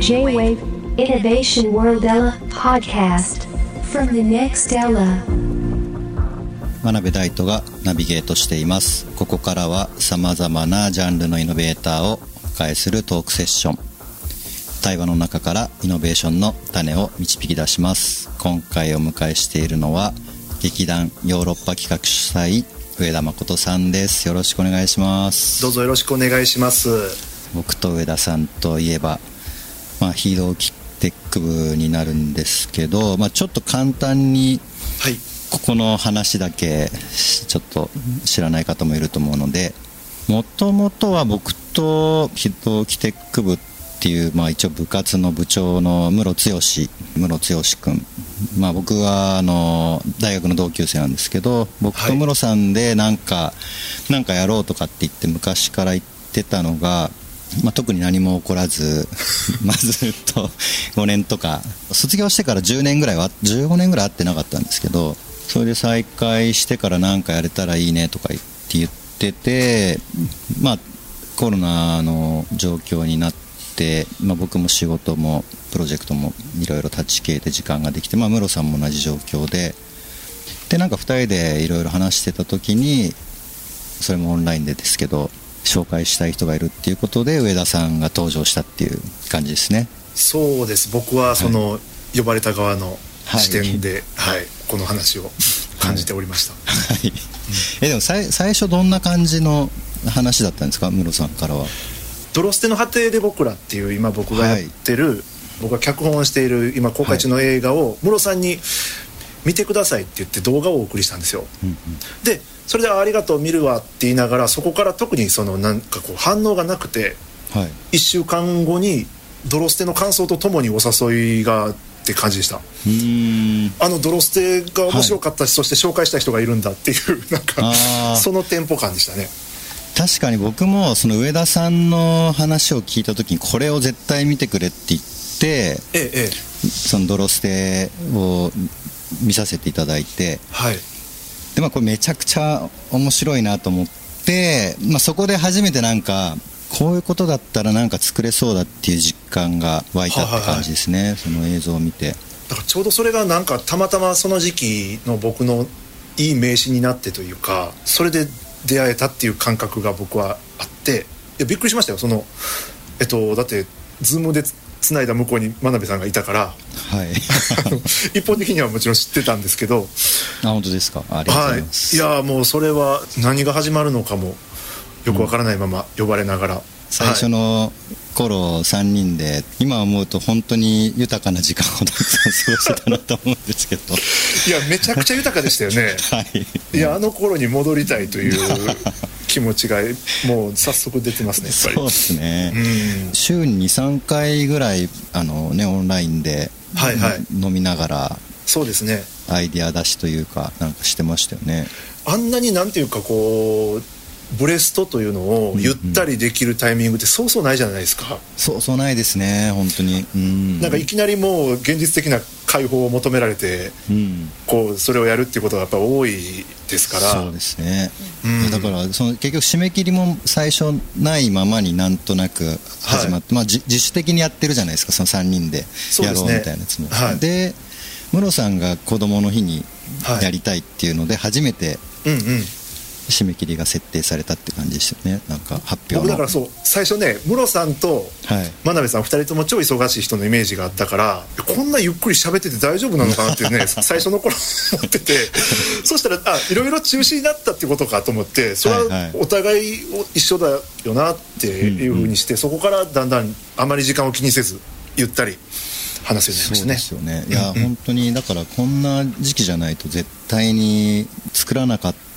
J-Wave Innovation World Ella Podcast from the next Ella. 真鍋大斗がナビゲートしています。ここからはさまざまなジャンルのイノベーターをお迎えするトークセッション。対話の中からイノベーションの種を導き出します。今回お迎えしているのは劇団ヨーロッパ企画主催上田誠さんです。よろしくお願いします。どうぞよろしくお願いします。僕と上田さんといえば、まあ、ヒーローキテック部になるんですけど、まあ、ちょっと簡単にはい。ここの話だけちょっと知らない方もいると思うのでもともとは僕とヒーローキテック部っていう、まあ、一応部活の部長の室剛室剛君、まあ、僕はあの大学の同級生なんですけど僕と室さんでなんか、なんかやろうとかって言って昔から言ってたのがまあ、特に何も起こらず、ま、ずっと5年とか卒業してから10年ぐらいは15年ぐらい会ってなかったんですけどそれで再会してから何かやれたらいいねとか言って言ってて、まあ、コロナの状況になって、まあ、僕も仕事もプロジェクトもいろいろ立ち消えて時間ができて、まあ、ムロさんも同じ状況ででなんか2人でいろいろ話してた時にそれもオンラインでですけど紹介したい人がいるっていうことで上田さんが登場したっていう感じですね。そうです。僕はその、呼ばれた側のはい。視点で、はいこの話を感じておりました、はい。えでもさい最初どんな感じの話だったんですか？ムロさんからは。ドロステの果てで僕らっていう今僕がやってる、僕が脚本をしている今公開中の映画をムロさんに見てくださいって言って動画をお送りしたんですよ。うんうん。でそれであありがとう見るわって言いながらそこから特にそのなんかこう反応がなくてはい。1週間後にドロステの感想とともにお誘いがって感じでした。うーん。あのドロステが面白かったし、そして紹介した人がいるんだっていう なんかそのテンポ感でしたね。確かに僕もその上田さんの話を聞いた時にこれを絶対見てくれって言ってええええ。そのドロステを見させていただいて。はい。で、まあ、これめちゃくちゃ面白いなと思って、まあ、そこで初めてなんかこういうことだったらなんか作れそうだっていう実感が湧いたって感じですね、その映像を見て。だからちょうどそれがなんかたまたまその時期の僕のいい名刺になってというかそれで出会えたっていう感覚が僕はあって。いやびっくりしましたよ。そのえっとだってズームでつつないだ向こうに真鍋さんがいたからはい。一方的にはもちろん知ってたんですけどあ本当ですか？ありがとうごはいざいます、いやもうそれは何が始まるのかもよくわからないまま呼ばれながら、最初の頃3人で今思うと本当に豊かな時間をたくさん過ごしてたなと思うんですけど。いやめちゃくちゃ豊かでしたよね。はい。いやあの頃に戻りたいという気持ちがもう早速出てますねそうですね、うん。週に23回ぐらいあの、ね、オンラインで、はいはい。飲みながらそうですね。アイデア出しというかなんかしてましたよね。あんなになんていうかこうブレストというのをゆったりできるタイミングってそうそうないじゃないですか、そうそうないですね本当に。うん。なんかいきなりもう現実的な解放を求められてうん。こうそれをやるっていうことがやっぱ多いですから。そうですね、うん。だからその結局締め切りも最初ないままになんとなく始まって、まあ、じ自主的にやってるじゃないですかその3人で。やろうみたいなやつも、はい。でムロさんが子供の日にはい。やりたいっていうので初めてうんうん締め切りが設定されたって感じでしたよね。なんか発表の。僕だからそう最初ねムロさんとはい。真鍋さん2人とも超忙しい人のイメージがあったからこんなゆっくり喋ってて大丈夫なのかなっていうね 最初の頃 思ってて。そしたらあいろいろ中止になったってことかと思ってそれはお互い一緒だよなっていうふうにして、そこからだんだんあまり時間を気にせずゆったり話すようになりまそうしたね。ですよね。いや、うんうん。本当にだからこんな時期じゃないと絶対に作らなかった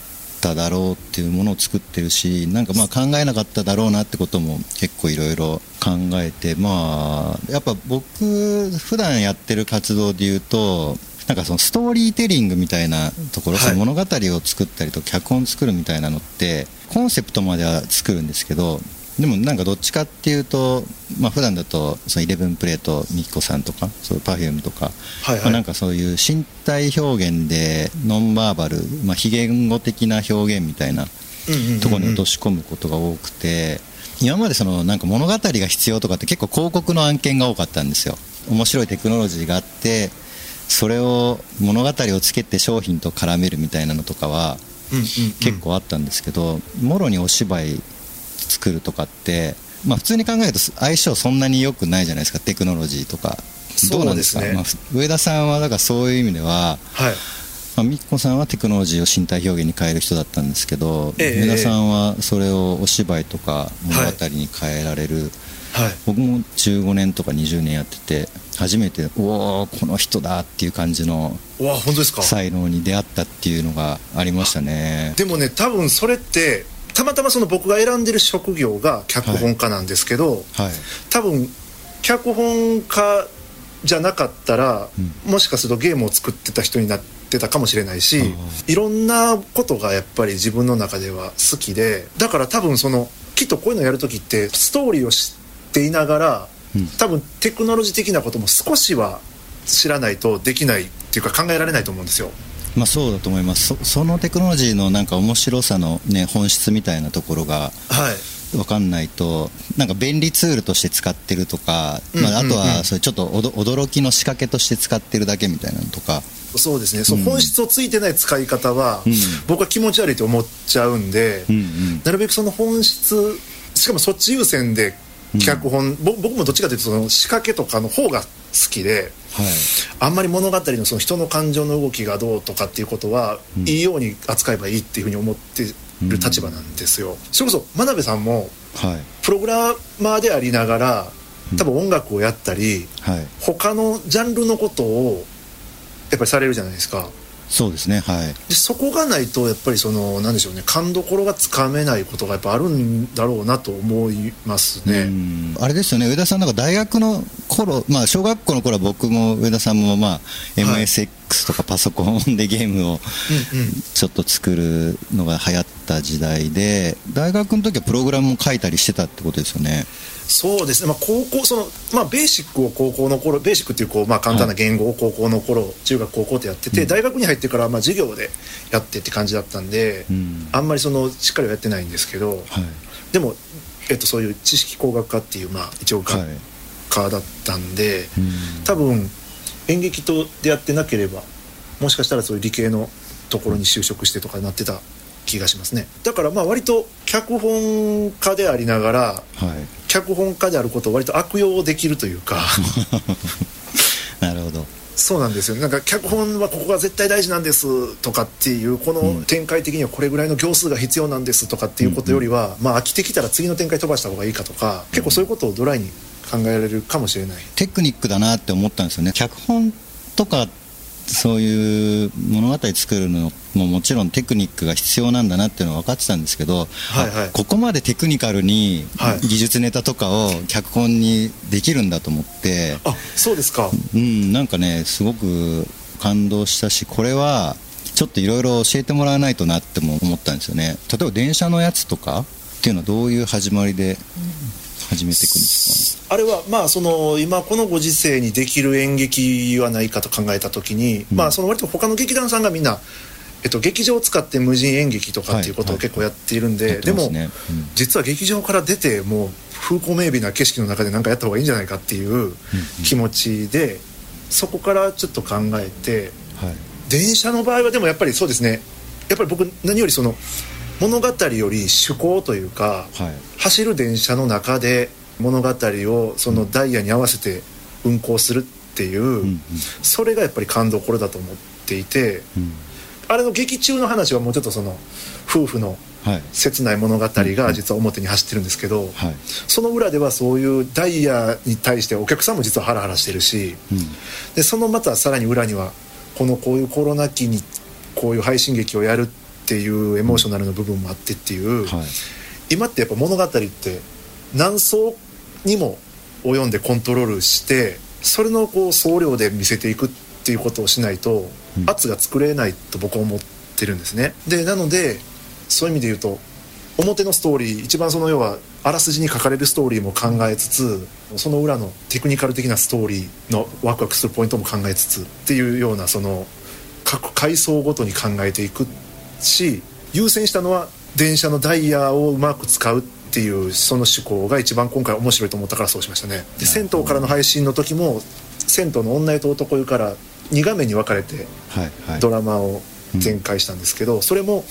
だろうっていうものを作ってるしなんかまあ考えなかっただろうなってことも結構いろいろ考えてまあやっぱ僕普段やってる活動で言うとなんかそのストーリーテリングみたいなところ、はい。その物語を作ったりと脚本作るみたいなのってコンセプトまでは作るんですけどでもなんかどっちかっていうと、まあ普段だとそのイレブンプレートミキコさんとかそういう Perfume とか、はいはい。まあ、なんかそういう身体表現でノンバーバル、まあ、非言語的な表現みたいなところに落とし込むことが多くて今までそのなんか物語が必要とかって結構広告の案件が多かったんですよ。面白いテクノロジーがあってそれを物語をつけて商品と絡めるみたいなのとかは結構あったんですけど、もろにお芝居作るとかって、まあ、普通に考えると相性そんなに良くないじゃないですかテクノロジーとか。どうなんですか？ねまあふ上田さんはだからそういう意味では、はい。まあ、みっこさんはテクノロジーを身体表現に変える人だったんですけど、ええ。上田さんはそれをお芝居とか物語に変えられる、はい。僕も15年とか20年やってて初めておおこの人だっていう感じの才能に出会ったっていうのがありましたね。でもね多分それってたまたまその僕が選んでる職業が脚本家なんですけど、はい。多分脚本家じゃなかったら、もしかするとゲームを作ってた人になってたかもしれないしいろんなことがやっぱり自分の中では好きでだから多分そのきっとこういうのやる時ってストーリーを知っていながら、うん。多分テクノロジー的なことも少しは知らないとできないっていうか考えられないと思うんですよ。まあそうだと思います。そそのテクノロジーのなんか面白さのね本質みたいなところがはい。分かんないとなんか便利ツールとして使ってるとか、まあ、あとはそれちょっとおど驚きの仕掛けとして使ってるだけみたいなのとか。そうですね、その本質をついてない使い方は、うん。僕は気持ち悪いと思っちゃうんで、うんうん。なるべくその本質しかもそっち優先で脚本、ぼ僕もどっちかというとその仕掛けとかの方が好きではい。あんまり物語のその人の感情の動きがどうとかっていうことは、うん。いいように扱えばいいっていうふうに思ってる立場なんですよ、それこそ真鍋さんもはい。プログラマーでありながら多分音楽をやったりはい。他のジャンルのことをやっぱりされるじゃないですかそうですねはい。でそこがないとやっぱりそのなんでしょうね勘どころがつかめないことがやっぱあるんだろうなと思いますね、うん。あれですよね上田さんなんか大学の頃まあ小学校の頃は僕も上田さんもまあ MSX とかパソコンでゲームをちょっと作るのが流行った時代で大学の時はプログラムも書いたりしてたってことですよねそうですね、まあ、高校その、まあ、ベーシックを高校の頃ベーシックっていうこう、まあ、簡単な言語を高校の頃、中学高校ってやってて、うん。大学に入ってからまあ授業でやってって感じだったんで、うん。あんまりそのしっかりはやってないんですけどはい。でも、えっと、そういう知識工学科っていう、まあ、一応学はい。科だったんで、うん。多分演劇と出会ってなければもしかしたらそういう理系のところに就職してとかなってた気がしますね。だからまあ割と脚本家でありながらはい。脚本家であることを割と悪用できるというか。なるほど。そうなんですよなんか脚本はここが絶対大事なんですとかっていうこの展開的にはこれぐらいの行数が必要なんですとかっていうことよりは、まあ飽きてきたら次の展開飛ばした方がいいかとか結構そういうことをドライに考えられるかもしれない。テクニックだなって思ったんですよね。脚本とかそういう物語作るのももちろんテクニックが必要なんだなっていうのは分かってたんですけど、はいはい。あここまでテクニカルにはい。技術ネタとかを脚本にできるんだと思って、あそうですか。うん、なんかねすごく感動したしこれはちょっといろいろ教えてもらわないとなっても思ったんですよね。例えば電車のやつとかっていうのはどういう始まりで始めていくんですあれはまあその今このご時世にできる演劇はないかと考えた時に、うん。まあその割と他の劇団さんがみんな、えっと、劇場を使って無人演劇とかっていうことをはい。結構やっているんで、かやってでもうん。実は劇場から出てもう風光明媚な景色の中で何かやった方がいいんじゃないかっていう気持ちでそこからちょっと考えてはい。電車の場合はでもやっぱりそうですね。やっぱり僕何よりその物語より趣向というか、はい。走る電車の中で物語をそのダイヤに合わせて運行するっていう、うんうん。それがやっぱり感動これだと思っていてうん。あれの劇中の話はもうちょっとその夫婦のはい。切ない物語が実は表に走ってるんですけど、はい。その裏ではそういうダイヤに対してお客さんも実はハラハラしてるしうん。でそのまたさらに裏にはこのこういうコロナ期にこういう配信劇をやるっていうエモーショナルの部分もあってっていう、はい。今ってやっぱ物語って何層にも及んでコントロールしてそれのこう総量で見せていくっていうことをしないとうん。圧が作れないと僕は思ってるんですね。でなのでそういう意味で言うと表のストーリー一番その要はあらすじに書かれるストーリーも考えつつその裏のテクニカル的なストーリーのワクワクするポイントも考えつつっていうようなその各階層ごとに考えていくし優先したのは電車のダイヤをうまく使うっていうその思考が一番今回面白いと思ったからそうしましたね。で銭湯からの配信の時も銭湯の女湯と男湯から2画面に分かれてドラマを展開したんですけど、それも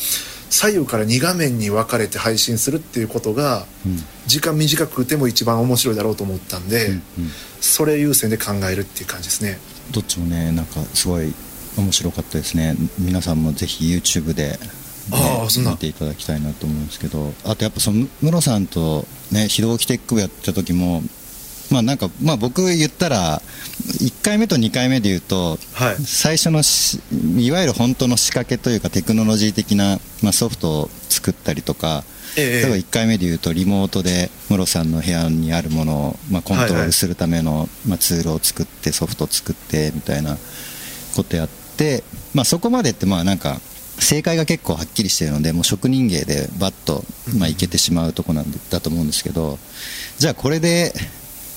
左右から2画面に分かれて配信するっていうことがうん。時間短くても一番面白いだろうと思ったんで、うんうん。それ優先で考えるっていう感じですね。どっちもねなんかすごい面白かったですね。皆さんもぜひ YouTube で、ねああそんな。見ていただきたいなと思うんですけど。あとやっぱそのムロさんとね非同期テック部やった時もまあなんかまあ僕言ったら1回目と2回目で言うとはい。最初のしいわゆる本当の仕掛けというかテクノロジー的な、まあ、ソフトを作ったりとかえ例えば1回目で言うとリモートでムロさんの部屋にあるものを、まあ、コントロールするための、まあ、ツールを作ってソフトを作ってみたいなことやって、まあ、そこまでってまあなんか正解が結構はっきりしてるのでもう職人芸でバッと、まあ、いけてしまうとこなんだと思うんですけどじゃあこれで、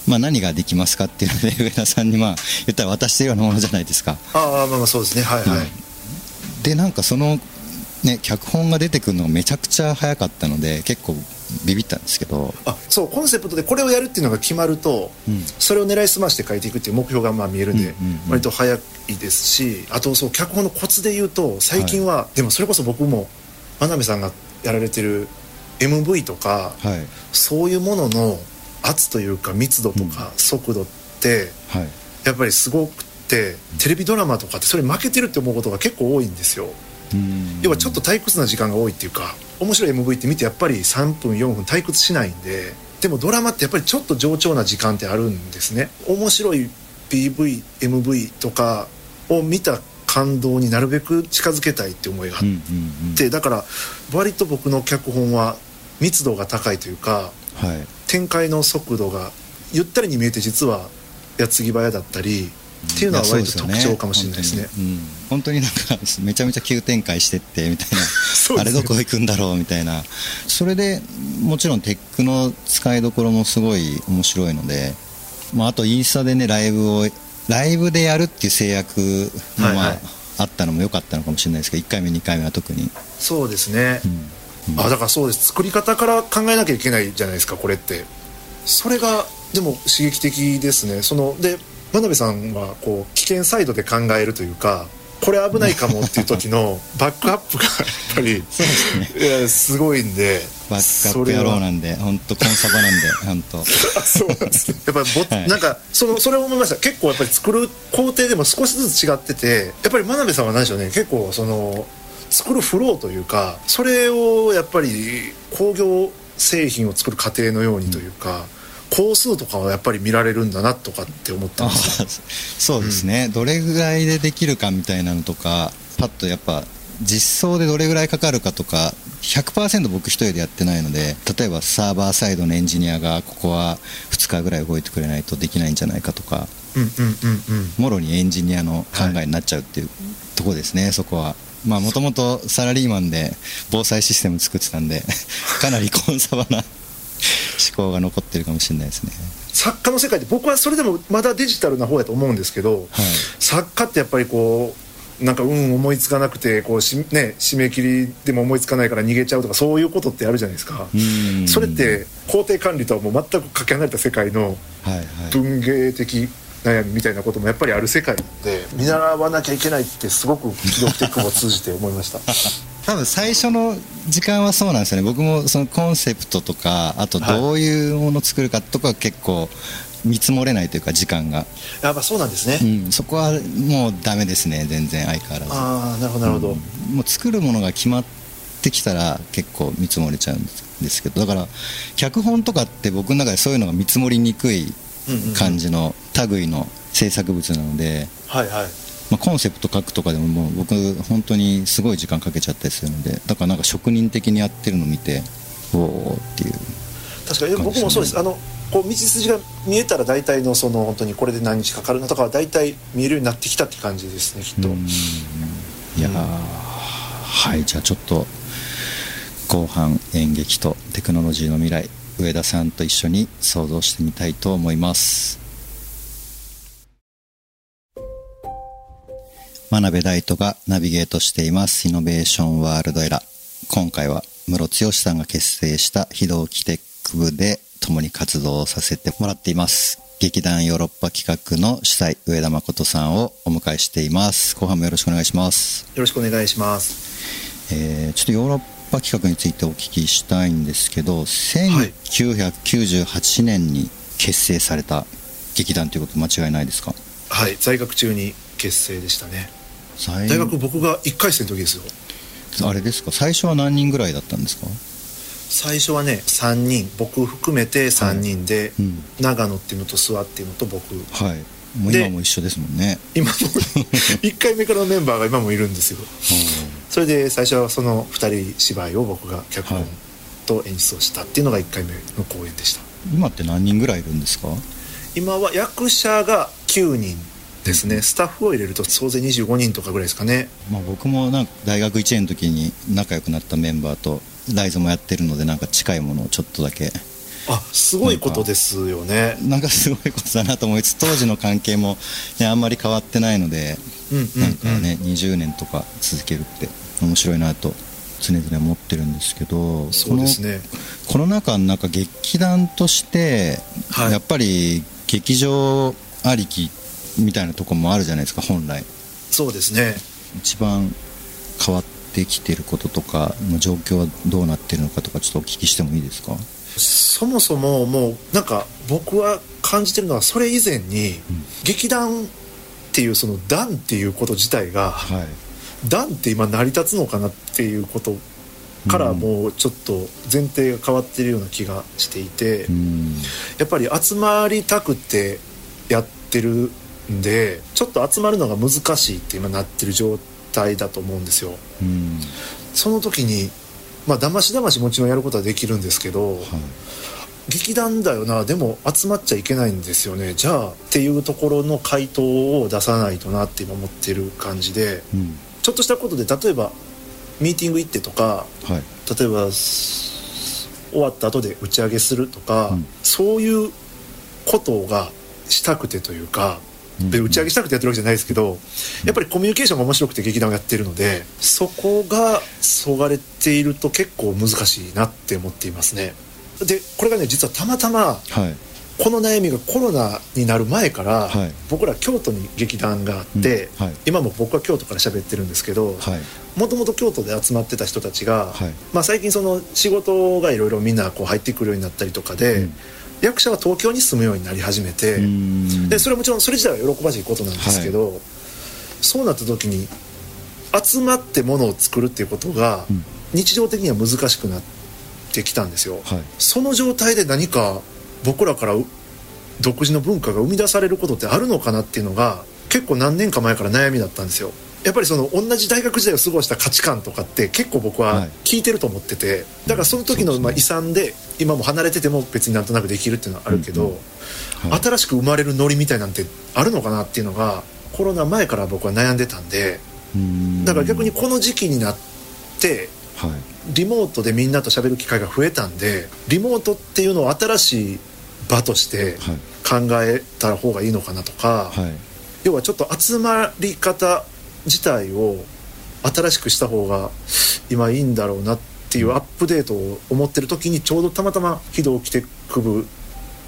まあ、何ができますかっていうので 上田さんにまあ言ったら渡してるようなものじゃないですか。ああまあまあそうですね。はいはい、でなんかそのね脚本が出てくるのがめちゃくちゃ早かったので結構ビビったんですけど、あそうコンセプトでこれをやるっていうのが決まると、うん。それを狙いすまして書いていくっていう目標がまあ見えるんで、うんうんうん。割と早いですしあとそう脚本のコツで言うと最近は、でもそれこそ僕も真鍋さんがやられてる MV とかはい。そういうものの圧というか密度とか速度ってはい。やっぱりすごくてテレビドラマとかってそれ負けてるって思うことが結構多いんですよ。うん。要はちょっと退屈な時間が多いっていうか面白い MV って見てやっぱり3分4分退屈しないんででもドラマってやっぱりちょっと上調な時間ってあるんですね。面白い PVMV とかを見た感動になるべく近づけたいって思いがあっうんうんうん。てだから割と僕の脚本は密度が高いというかはい。展開の速度がゆったりに見えて実は矢継ぎ早だったりっていうのは割と特徴かもしれないですね。本当に,、うん、本当になんかめちゃめちゃ急展開してってみたいな。ね。あれどこ行くんだろうみたいな。それでもちろんテックの使いどころもすごい面白いので、まあ、あとインスタでねライブをライブでやるっていう制約もまあ、はいはい。あったのも良かったのかもしれないですけど1回目2回目は特に、そうですね、うん。あだからそうです。作り方から考えなきゃいけないじゃないですかこれって。それがでも刺激的ですね。そので真鍋さんはこう危険サイドで考えるというかこれ危ないかもっていう時の バックアップがやっぱりそうですね。いやすごいんでバックアップ野郎なんで本当コンサバなんで本当。あそうなんですね。やっぱりぼ、はい。なんかそのそれを思いました。結構やっぱり作る工程でも少しずつ違っててやっぱり真鍋さんは何でしょうね。結構その作るフローというかそれをやっぱり工業製品を作る過程のようにというか、工数とかはやっぱり見られるんだなとかって思ってあますそうですね、どれぐらいでできるかみたいなのとかパッとやっぱ実装でどれぐらいかかるかとか100%僕一人でやってないので例えばサーバーサイドのエンジニアがここは2日ぐらい動いてくれないとできないんじゃないかとかうんうんうんうん。もろにエンジニアの考えになっちゃうっていうとこですね、そこは。まあもともとサラリーマンで防災システム作ってたんでかなりコンサバな思考が残ってるかもしれないですね。作家の世界って僕はそれでもまだデジタルな方やと思うんですけど、はい作家ってやっぱりこうなんかうん思いつかなくてこうし、ね、締め切りでも思いつかないから逃げちゃうとかそういうことってあるじゃないですか。うん。それって工程管理とはもう全くかけ離れた世界の文芸的悩みみたいなこともやっぱりある世界なんで見習わなきゃいけないってすごく記録テックも通じて思いました多分最初の時間はそうなんですよね。僕もそのコンセプトとかあとどういうものを作るかとか結構見積もれないというか時間が、やっぱそうなんですね、うん、そこはもうダメですね。全然相変わらず。ああなるほどなるほど、うん。もう作るものが決まってきたら結構見積もれちゃうんですけど。だから脚本とかって僕の中でそういうのが見積もりにくい感じの類の制作物なので、はいはいまあ、コンセプト書くとかでももう僕本当にすごい時間かけちゃったりするのでだからなんか職人的にやってるの見ておおっていう。確かに。僕もそうです。あのこう道筋が見えたら大体のその本当にこれで何日かかるなとかは大体見えるようになってきたって感じですねきっと、うん。いやーはい。じゃあちょっと後半演劇とテクノロジーの未来上田さんと一緒に想像してみたいと思います真鍋大斗がナビゲートしています。イノベーションワールドエラー。今回は室剛さんが結成した非同期テック部で共に活動させてもらっています。劇団ヨーロッパ企画の主催、上田誠さんをお迎えしています。後半もよろしくお願いします。よろしくお願いします。えーちょっとヨーロッパ企画についてお聞きしたいんですけど、1998年に結成された劇団ということ間違いないですか？はい。在学中に結成でしたね。最大学僕が1回生の時ですよ。あれですか？最初は何人ぐらいだったんですか？最初はね3人。僕含めて3人で、うん。長野っていうのと諏訪っていうのと僕。はい。もうで今も一緒ですもんね。今も 1回目からのメンバーが今もいるんですよそれで最初はその2人芝居を僕が脚本はいと演出をしたっていうのが1回目の公演でした。今って何人ぐらいいるんですか？今は役者が9人ですね。スタッフを入れると総勢25人とかぐらいですかね。まあ、僕もなんか大学1年の時に仲良くなったメンバーとライズもやってるのでなんか近いものをちょっとだけ。あすごいことですよね。なんかすごいことだなと思いつつ当時の関係も、ね、あんまり変わってないのでうんうん、うん、なんかね、20年とか続けるって面白いなと常々思ってるんですけどそうですね。このコロナ禍の中劇団として、はい。やっぱり劇場ありきみたいなとこもあるじゃないですか本来。そうですね。一番変わってきてることとかの状況はどうなってるのかとかちょっとお聞きしてもいいですか？そもそももうなんか僕は感じてるのはそれ以前に、劇団っていうその団っていうこと自体がはい。団って今成り立つのかなっていうことからうんもうちょっと前提が変わってるような気がしていて、うん。やっぱり集まりたくてやってるんでちょっと集まるのが難しいって今なってる状態だと思うんですよ。うん。その時にまあだましだましもちろんやることはできるんですけど、はい。劇団だよなでも集まっちゃいけないんですよね。じゃあっていうところの回答を出さないとなって今思ってる感じでうん。ちょっとしたことで例えばミーティング行ってとかはい。例えばす終わった後で打ち上げするとか、うん。そういうことがしたくてというかうんで打ち上げしたくてやってるわけじゃないですけどやっぱりコミュニケーションが面白くて劇団をやってるのでそこがそがれていると結構難しいなって思っていますね。でこれがね実はたまたまはい。この悩みがコロナになる前から、はい。僕ら京都に劇団があって、うん。はい。今も僕は京都から喋ってるんですけどはい。もともと京都で集まってた人たちが、はい。まあ、最近その仕事がいろいろみんなこう入ってくるようになったりとかで、うん役者は東京に住むようになり始めて、うん。でそれはもちろんそれ自体は喜ばしいことなんですけど、そうなった時に集まってものを作るっていうことがうん。日常的には難しくなってきたんですよ。はい。その状態で何か僕らからう独自の文化が生み出されることってあるのかなっていうのが結構何年か前から悩みだったんですよやっぱりその同じ大学時代を過ごした価値観とかって結構僕ははい。聞いてると思っててだからその時のまあ遺産で今も離れてても別になんとなくできるっていうのはあるけど、うんうん。はい。新しく生まれるノリみたいなんてあるのかなっていうのがコロナ前から僕は悩んでたんでうん。だから逆にこの時期になってはい。リモートでみんなと喋る機会が増えたんでリモートっていうのを新しい場としてはい。考えた方がいいのかなとか、はい。要はちょっと集まり方自体を新しくした方が今いいんだろうなっていうアップデートを思ってる時にちょうどたまたま非同期テック部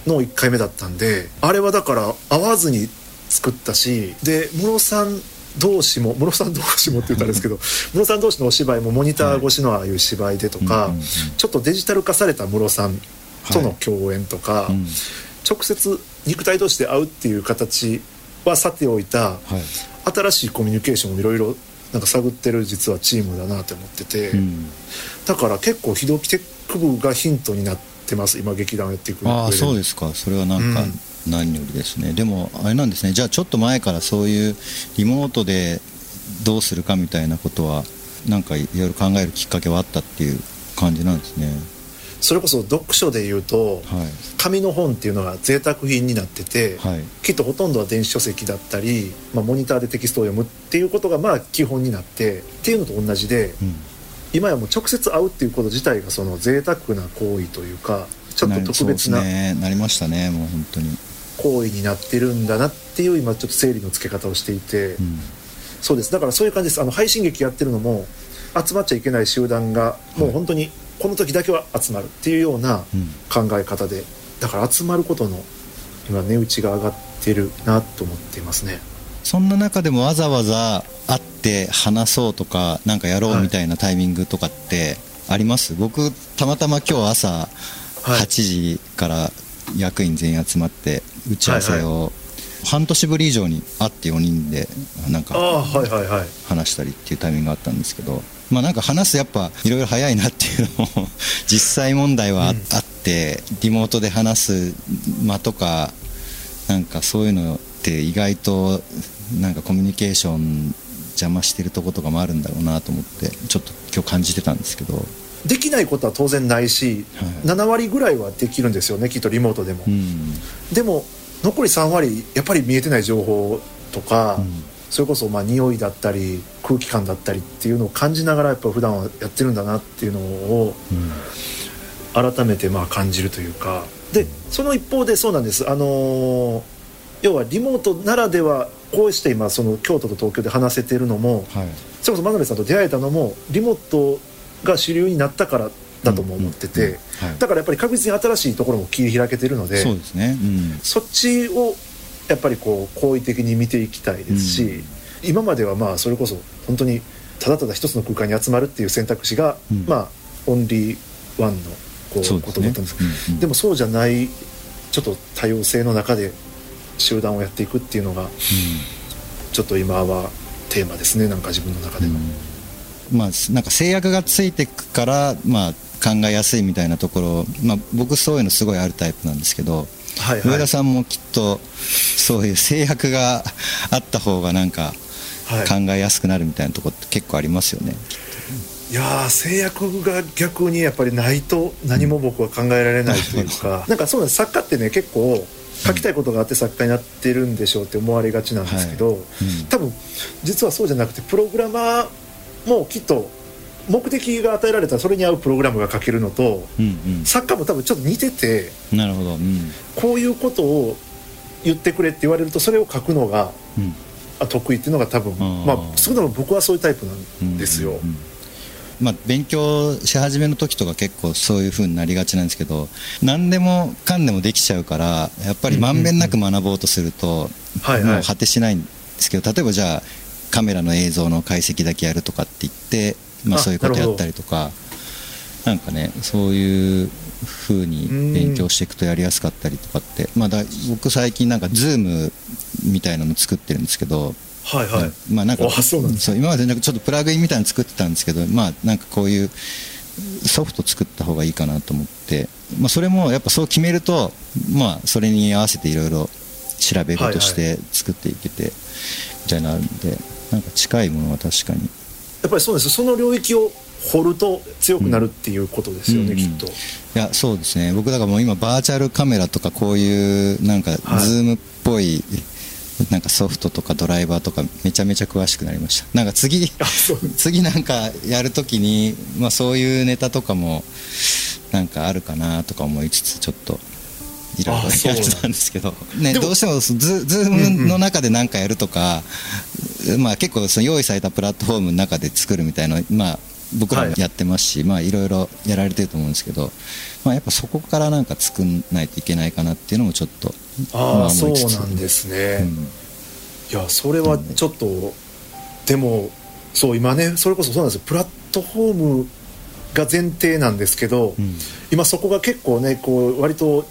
の1回目だったんであれはだから会わずに作ったしで室さん同士も室さん同士もって言ったらあれですけど室さん同士のお芝居もモニター越しのああいう芝居でとか、ちょっとデジタル化された室さんとの共演とか、うん。直接肉体同士で会うっていう形はさておいたはい新しいコミュニケーションをいろいろなんか探ってる実はチームだなって思ってて、うんだから結構非同期テック部がヒントになってます今劇団をやっていくああそうすですか。それはなんかうん。何よりですね、でもあれなんですね。じゃあちょっと前からそういうリモートでどうするかみたいなことはなんかいろいろ考えるきっかけはあったっていう感じなんですねそれこそ読書で言うとはい。紙の本っていうのが贅沢品になってて、はい。きっとほとんどは電子書籍だったり、まあ、モニターでテキストを読むっていうことがまあ基本になってっていうのと同じでうん。今やもう直接会うっていうこと自体がその贅沢な行為というかちょっと特別ななりましたねもう本当に、行為になってるんだなっていう今ちょっと整理のつけ方をしていて、うん。そうです。だからそういう感じです。あの配信劇やってるのも集まっちゃいけない集団がもう本当にこの時だけは集まるっていうようなうん。考え方でだから集まることの今値打ちが上がってるなと思っていますね。そんな中でもわざわざ会って話そうとかなんかやろうみたいなタイミングとかってあります、僕たまたま今日朝はい。8時から役員全員集まって打ち合わせはいを半年ぶり以上に会って4人でなんか話したりっていうタイミングがあったんですけどまあなんか話すやっぱいろいろ早いなっていうのも実際問題はあ,、うん。ってリモートで話す間とかなんかそういうのって意外となんかコミュニケーション邪魔してるとことかもあるんだろうなと思ってちょっと今日感じてたんですけど、できないことは当然ないし、はい7割ぐらいはできるんですよねきっとリモートでも、うん。でも残り3割やっぱり見えてない情報とか、うんそれこそまあ匂いだったり空気感だったりっていうのを感じながらやっぱ普段はやってるんだなっていうのをうん。改めてまあ感じるというか。でその一方でそうなんです。あのー要はリモートならではこうして今その京都と東京で話せてるのもはい。それこそ真鍋さんと出会えたのもリモートが主流になったからだとも思ってて、だからやっぱり確実に新しいところも切り開けてるのでそうですね、うん。そっちをやっぱりこう好意的に見ていきたいですし、うん。今まではまあそれこそ本当にただただ一つの空間に集まるっていう選択肢が、うん。まあオンリーワンのこうね。ことだったんですうんうん。でもそうじゃないちょっと多様性の中で集団をやっていくっていうのがちょっと今はテーマですねなんか自分の中での。うん。まあ、なんか制約がついていくから、まあ、考えやすいみたいなところ、まあ、僕そういうのすごいあるタイプなんですけど、はいはい。上田さんもきっとそういう制約があった方がなんかはい。考えやすくなるみたいなところって結構ありますよね。いやー制約が逆にやっぱりないと何も僕は考えられないというか、なんかそうなんです。作家ってね結構書きたいことがあって作家になってるんでしょうって思われがちなんですけど、うん。多分実はそうじゃなくてプログラマーもきっと目的が与えられたらそれに合うプログラムが書けるのとうん作家も多分ちょっと似ててうん、なるほど、うん。こういうことを言ってくれって言われるとそれを書くのがうん。あ得意っていうのが多分ー。まあ少なくとも僕はそういうタイプなんですよ。うんうんうん。まあ、勉強し始めの時とか結構そういう風になりがちなんですけど何でもかんでもできちゃうからやっぱりまんべんなく学ぼうとすると、はいはい。もう果てしないんですけど例えばじゃあカメラの映像の解析だけやるとかって言って、まあ、あそういうことやったりとかなんかねそういう風に勉強していくとやりやすかったりとかって、まあ、だ僕最近なんか Zoom みたいなの作ってるんですけどはいはい、まあなんかあそう今までなんかちょっとプラグインみたいなの作ってたんですけどまあなんかこういうソフト作った方がいいかなと思って、まあ、それもやっぱそう決めるとまあそれに合わせていろいろ調べ事して作っていけてみたいなのあるんでなんか近いものは確かにやっぱりそうですその領域を掘ると強くなるっていうことですよね、うんきっと。いやそうですね。僕だからもう今バーチャルカメラとかこういうなんかはい。ズームっぽいなんかソフトとかドライバーとかめちゃめちゃ詳しくなりました。なんか次 次なんかやるときに、まあ、そういうネタとかもなんかあるかなとか思いつつちょっといろいろあそうなんやってたんですけど、ね、どうしてもズズームの中で何かやるとか、まあ、結構その用意されたプラットフォームの中で作るみたいな、まあ、僕らもやってますし、まあいろいろやられてると思うんですけど、まあ、やっぱそこからなんか作んないといけないかなっていうのもちょっとまああそうなんですね、うん。いやそれはちょっと、でもそう今ねそれこそそうなんですよ。プラットフォームが前提なんですけど、うん。今そこが結構ねこう割と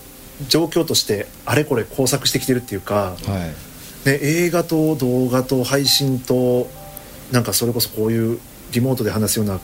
状況としてあれこれ工作してきてるっていうか、はい。ね、映画と動画と配信となんかそれこそこういうリモートで話すような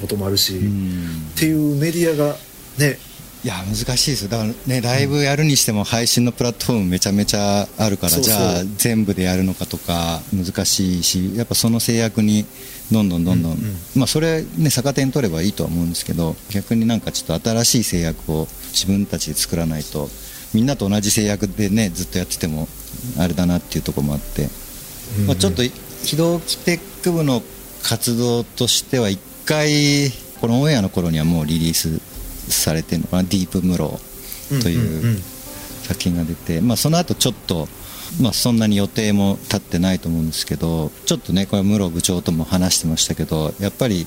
こともあるし、っうん。ていうメディアがねいや難しいです。よだからねライブやるにしても配信のプラットフォームめちゃめちゃあるからそうそう。じゃあ全部でやるのかとか難しいしやっぱその制約にどんどんどんどん、うんうん。まあそれね逆手に取ればいいとは思うんですけど逆になんかちょっと新しい制約を自分たちで作らないとみんなと同じ制約でねずっとやっててもあれだなっていうところもあって、まあ、ちょっと非同期テック部の活動としては一回このオンエアの頃にはもうリリースされてるのかな「ディープムロー」という作品が出て、まあ、その後ちょっとまあ、そんなに予定も立ってないと思うんですけどちょっとねこれ室部長とも話してましたけどやっぱり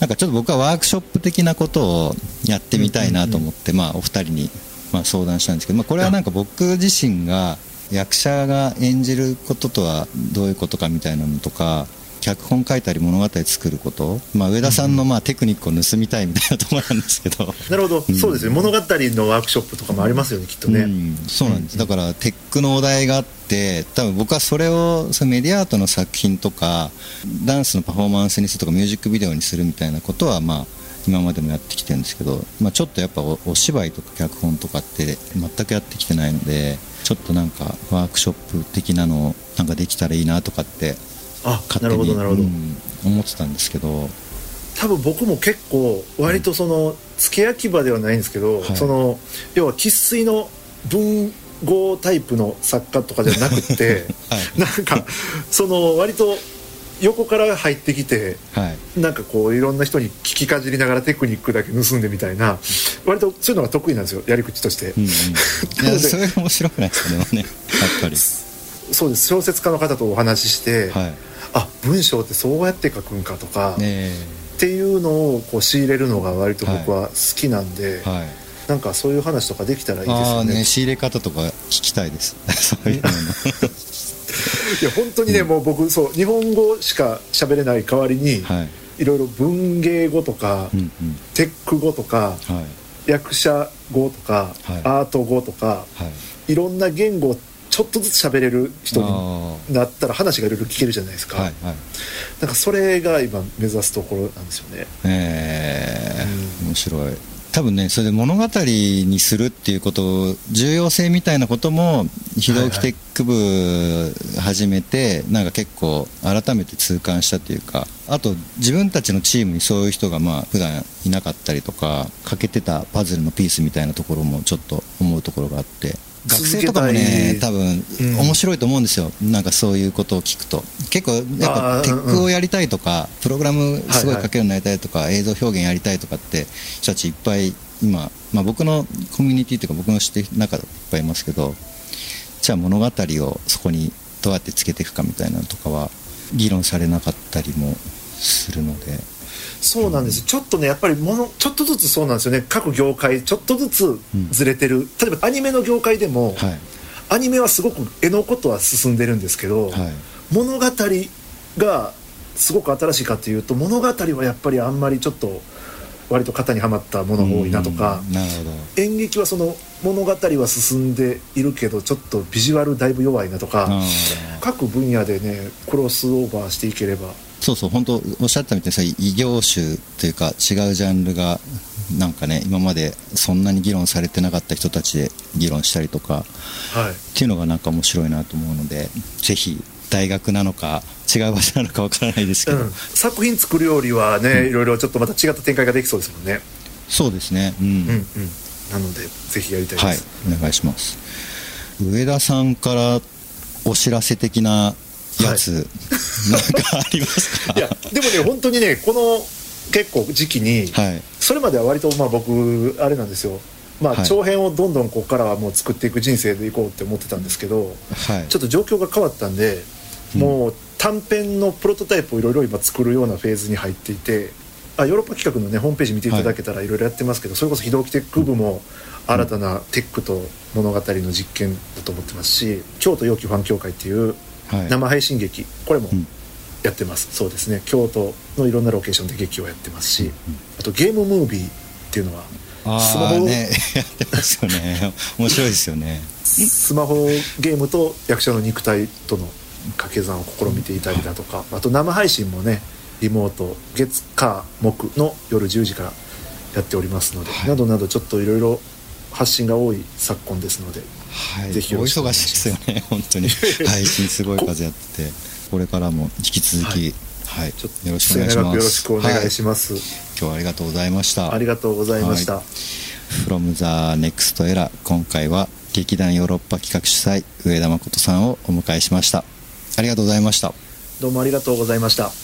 なんかちょっと僕はワークショップ的なことをやってみたいなと思って、まあ、お二人にまあ相談したんですけど、まあ、これはなんか僕自身が役者が演じることとはどういうことかみたいなのとか脚本書いたり物語作ること、まあ、上田さんのまあテクニックを盗みたいみたいなところなんですけど。なるほど、うん、そうですね。物語のワークショップとかもありますよねきっとね、うん、そうなんです、だからテックのお題があって多分僕はそれをそのメディアアートの作品とかダンスのパフォーマンスにするとかミュージックビデオにするみたいなことはまあ今までもやってきてるんですけど、まあ、ちょっとやっぱお芝居とか脚本とかって全くやってきてないのでちょっとなんかワークショップ的なのをなんかできたらいいなとかってあなるほどなるほど、うん、思ってたんですけど。多分僕も結構割とその付け焼き場ではないんですけど、はい、その要は生粋の文豪タイプの作家とかじゃなくて、はい、なんかその割と横から入ってきて、はい、なんかこういろんな人に聞きかじりながらテクニックだけ盗んでみたいな割とそういうのが得意なんですよやり口として。うんうん、それ面白くないですかね。やっぱり。そうです。小説家の方とお話しして、はい、あ文章ってそうやって書くんかとか、ね、っていうのをこう仕入れるのが割と僕は好きなんで、はい。はい、なんかそういう話とかできたらいいですよね。ね仕入れ方とか聞きたいです。そういうの いや本当にね、うん、もう僕そう日本語しか喋れない代わりに、はい、いろいろ文芸語とか、うんうん、テック語とか、はい、役者語とか、はい、アート語とか、はい、いろんな言語ちょっとずつ喋れる人になったら話がいろいろ聞けるじゃないですか、はいはい、なんかそれが今目指すところなんですよね。えー、うん、面白い。多分ねそれで物語にするっていうこと重要性みたいなことも非同期テック部始めて、なんか結構改めて痛感したというかあと自分たちのチームにそういう人がまあ普段いなかったりとか欠けてたパズルのピースみたいなところもちょっと思うところがあって学生とかもね多分面白いと思うんですよ、うん、なんかそういうことを聞くと。結構やっぱテックをやりたいとか、プログラムすごい書けるようになりたいとか、はいはい、映像表現やりたいとかって人たちいっぱい今、まあ、僕のコミュニティというか僕の知ってる中でいっぱいいますけどじゃあ物語をそこにどうやってつけていくかみたいなのとかは議論されなかったりもするのでそうなんです、ちょっとねやっぱりものちょっとずつそうなんですよね。各業界ちょっとずつずれてる、うん、例えばアニメの業界でも、はい、アニメはすごく絵のことは進んでるんですけど、はい、物語がすごく新しいかというと物語はやっぱりあんまりちょっと割と型にはまったものが多いなとか、演劇はその物語は進んでいるけどちょっとビジュアルだいぶ弱いなとか各分野でねクロスオーバーしていければそうそう本当おっしゃったみたいに異業種というか違うジャンルがなんかね今までそんなに議論されてなかった人たちで議論したりとか、はい、っていうのがなんか面白いなと思うのでぜひ大学なのか違う場所なのかわからないですけど、うん、作品作るよりはね、うん、いろいろちょっとまた違った展開ができそうですもんね。そうですね。うん、うんうん、なのでぜひやりたいです、はい、お願いします。上田さんからお知らせ的なやつ、はい、なんかありますか？いやでもね本当にねこの結構時期に、はい、それまでは割とまあ僕あれなんですよ。まあ、長編をどんどんここからはもう作っていく人生でいこうって思ってたんですけど、はい、ちょっと状況が変わったんで、うん、もう短編のプロトタイプをいろいろ今作るようなフェーズに入っていてあヨーロッパ企画の、ね、ホームページ見ていただけたらいろいろやってますけど、はい、それこそ非同期テック部も新たなテックと物語の実験だと思ってますし京都陽気ファン協会っていう生配信劇これもやってます、そうですね。京都のいろんなロケーションで劇をやってますし、あとゲームムービーっていうのはスマホね。やってますよね。面白いですよね。スマホゲームと役者の肉体との掛け算を試みていたりだとかあと生配信もねリモート月火木の夜10時からやっておりますので、はい、などなどちょっといろいろ発信が多い昨今ですのではい、ぜひお忙しいですよね、本当に。配信すごい数やってて、これからも引き続き、はい、はい、ちょっとよろしくお願いします。よろしくお願いします、はい、今日はありがとうございました。ありがとうございました。from the next era 今回は劇団ヨーロッパ企画主催上田誠さんをお迎えしました。ありがとうございました。どうもありがとうございました。